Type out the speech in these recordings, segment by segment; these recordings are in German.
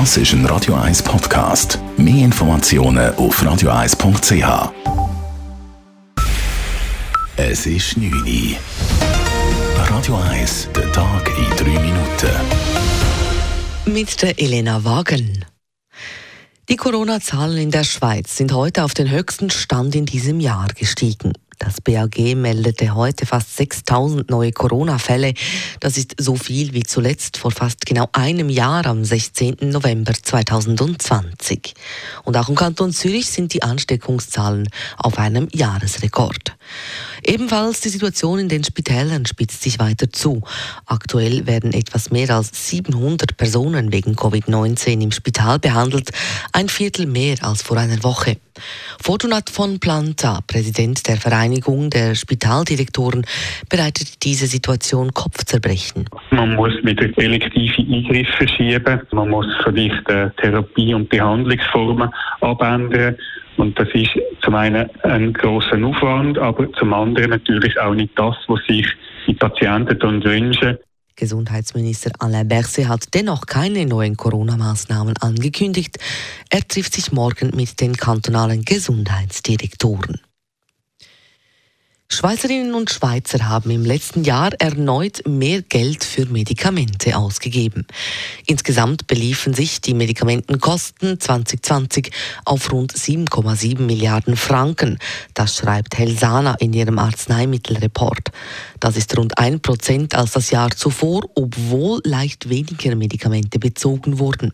Das ist ein Radio 1 Podcast. Mehr Informationen auf radio1.ch. Es ist 9 Uhr. Radio 1, der Tag in 3 Minuten. Mit der Elena Wagen. Die Corona-Zahlen in der Schweiz sind heute auf den höchsten Stand in diesem Jahr gestiegen. Das BAG meldete heute fast 6000 neue Corona-Fälle. Das ist so viel wie zuletzt vor fast genau einem Jahr am 16. November 2020. Und auch im Kanton Zürich sind die Ansteckungszahlen auf einem Jahresrekord. Ebenfalls die Situation in den Spitälern spitzt sich weiter zu. Aktuell werden etwas mehr als 700 Personen wegen Covid-19 im Spital behandelt, ein Viertel mehr als vor einer Woche. Fortunat von Planta, Präsident der Vereinigung der Spitaldirektoren, bereitet diese Situation Kopfzerbrechen. Man muss wieder elektive Eingriffe verschieben, man muss vielleicht äh, Therapie- und Behandlungsformen abändern. Und das ist zum einen ein großer Aufwand, aber zum anderen natürlich auch nicht das, was sich die Patienten wünschen. Gesundheitsminister Alain Berset hat dennoch keine neuen Corona-Maßnahmen angekündigt. Er trifft sich morgen mit den kantonalen Gesundheitsdirektoren. Schweizerinnen und Schweizer haben im letzten Jahr erneut mehr Geld für Medikamente ausgegeben. Insgesamt beliefen sich die Medikamentenkosten 2020 auf rund 7,7 Milliarden Franken. Das schreibt Helsana in ihrem Arzneimittelreport. Das ist rund ein Prozent als das Jahr zuvor, obwohl leicht weniger Medikamente bezogen wurden.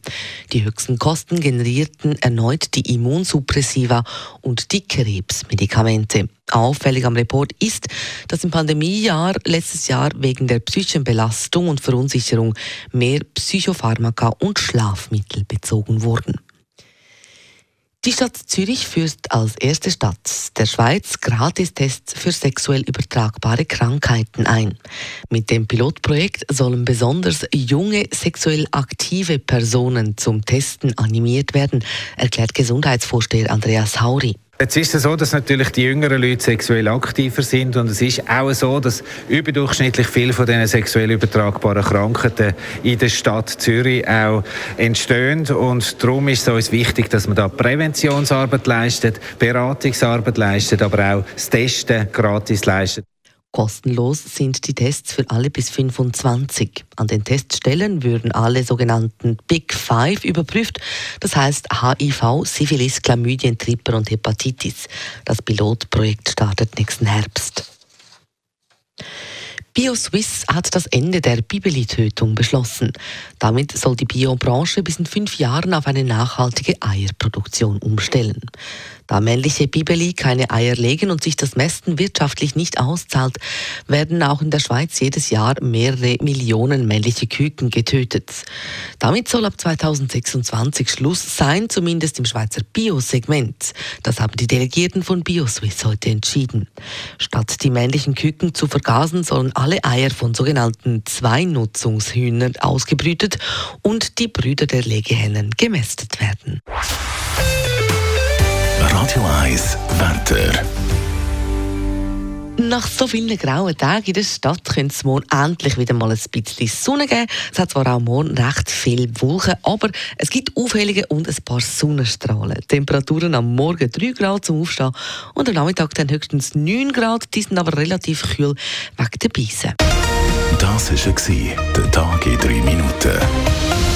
Die höchsten Kosten generierten erneut die Immunsuppressiva und die Krebsmedikamente. Auffällig am Report ist, dass im Pandemiejahr letztes Jahr wegen der psychischen Belastung und Verunsicherung mehr Psychopharmaka und Schlafmittel bezogen wurden. Die Stadt Zürich führt als erste Stadt der Schweiz Gratistests für sexuell übertragbare Krankheiten ein. Mit dem Pilotprojekt sollen besonders junge sexuell aktive Personen zum Testen animiert werden, erklärt Gesundheitsvorsteher Andreas Hauri. Jetzt ist es so, dass natürlich die jüngeren Leute sexuell aktiver sind und es ist auch so, dass überdurchschnittlich viele von diesen sexuell übertragbaren Krankheiten in der Stadt Zürich auch entstehen und darum ist es uns wichtig, dass man da Präventionsarbeit leistet, Beratungsarbeit leistet, aber auch das Testen gratis leistet. Kostenlos sind die Tests für alle bis 25. An den Teststellen würden alle sogenannten Big Five überprüft, das heißt HIV, Syphilis, Chlamydien, Tripper und Hepatitis. Das Pilotprojekt startet nächsten Herbst. BioSwiss hat das Ende der Bibeli-Tötung beschlossen. Damit soll die Biobranche bis in fünf Jahren auf eine nachhaltige Eierproduktion umstellen. Da männliche Bibeli keine Eier legen und sich das Mästen wirtschaftlich nicht auszahlt, werden auch in der Schweiz jedes Jahr mehrere Millionen männliche Küken getötet. Damit soll ab 2026 Schluss sein, zumindest im Schweizer Biosegment. Das haben die Delegierten von BioSwiss heute entschieden. Statt die männlichen Küken zu vergasen, sollen alle Eier von sogenannten Zweinutzungshühnern ausgebrütet und die Brüder der Legehennen gemästet werden. Radio 1 Wetter. Nach so vielen grauen Tagen in der Stadt könnte es morgen endlich wieder mal ein bisschen Sonne geben. Es hat zwar auch morgen recht viel Wolken, aber es gibt Aufhellungen und ein paar Sonnenstrahlen. Temperaturen am Morgen 3 Grad zum Aufstehen und am Nachmittag dann höchstens 9 Grad. Die sind aber relativ kühl wegen der Beise. Das war der Tag in 3 Minuten.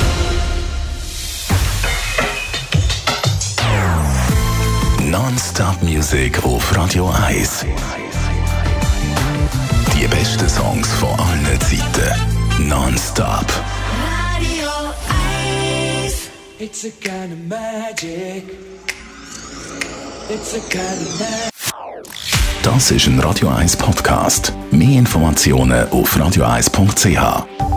Non-Stop Music auf Radio 1. Die besten Songs von allen Zeiten. Non-Stop. Radio 1. It's a kind of magic. It's a kind of magic. Das ist ein Radio 1 Podcast. Mehr Informationen auf radio1.ch.